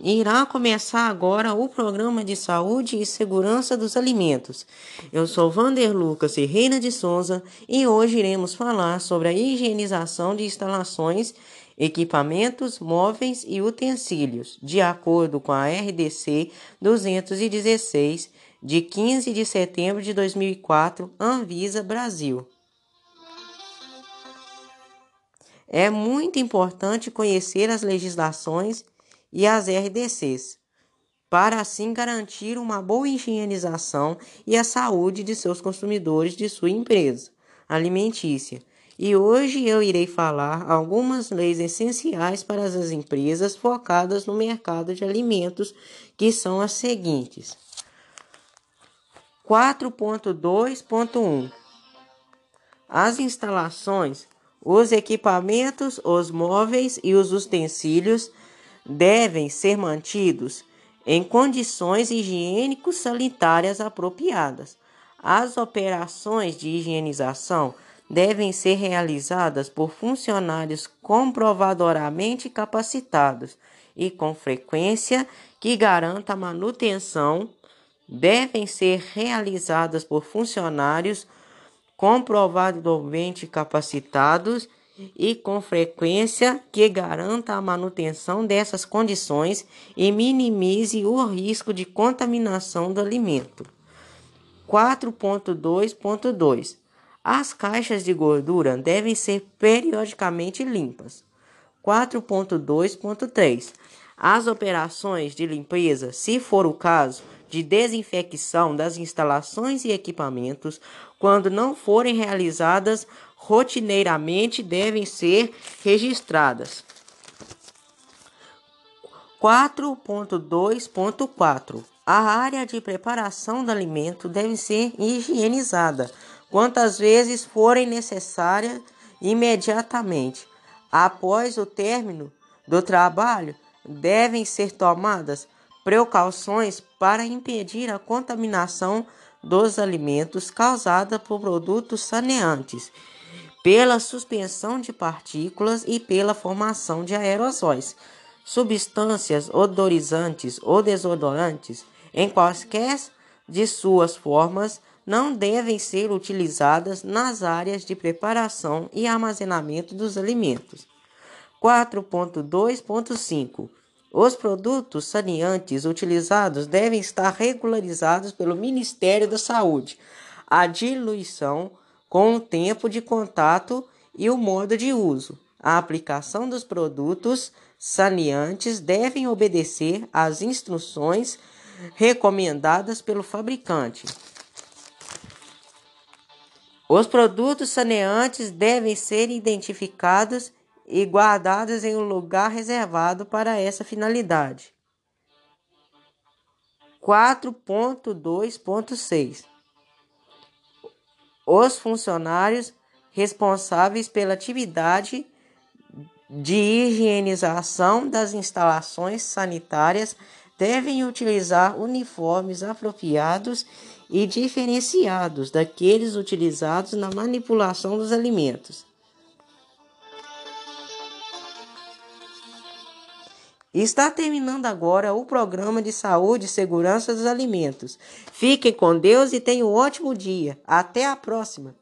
Irá começar agora o programa de saúde e segurança dos alimentos. Eu sou Vander Lucas e Reina de Souza e hoje iremos falar sobre a higienização de instalações, equipamentos, móveis e utensílios, de acordo com a RDC 216, de 15 de setembro de 2004, Anvisa Brasil. É muito importante conhecer as legislações e as RDCs, para assim garantir uma boa higienização e a saúde de seus consumidores de sua empresa alimentícia. E hoje eu irei falar algumas leis essenciais para as empresas focadas no mercado de alimentos, que são as seguintes: 4.2.1 As instalações os equipamentos, os móveis e os utensílios devem ser mantidos em condições higiênico-sanitárias apropriadas. As operações de higienização devem ser realizadas por funcionários comprovadoramente capacitados e com frequência que garanta a manutenção devem ser realizadas por funcionários comprovadamente capacitados e com frequência que garanta a manutenção dessas condições e minimize o risco de contaminação do alimento. 4.2.2 As caixas de gordura devem ser periodicamente limpas. 4.2.3 As operações de limpeza, se for o caso, de desinfecção das instalações e equipamentos, quando não forem realizadas rotineiramente, devem ser registradas. 4.2.4 A área de preparação do alimento deve ser higienizada quantas vezes forem necessárias imediatamente. Após o término do trabalho, devem ser tomadas precauções para impedir a contaminação dos alimentos causada por produtos saneantes, pela suspensão de partículas e pela formação de aerosóis, substâncias odorizantes ou desodorantes, em quaisquer de suas formas, não devem ser utilizadas nas áreas de preparação e armazenamento dos alimentos. 4.2.5 os produtos saneantes utilizados devem estar regularizados pelo Ministério da Saúde. A diluição com o tempo de contato e o modo de uso. A aplicação dos produtos saneantes devem obedecer às instruções recomendadas pelo fabricante. Os produtos saneantes devem ser identificados e guardadas em um lugar reservado para essa finalidade. 4.2.6 Os funcionários responsáveis pela atividade de higienização das instalações sanitárias devem utilizar uniformes apropriados e diferenciados daqueles utilizados na manipulação dos alimentos. Está terminando agora o programa de saúde e segurança dos alimentos. Fiquem com Deus e tenham um ótimo dia. Até a próxima!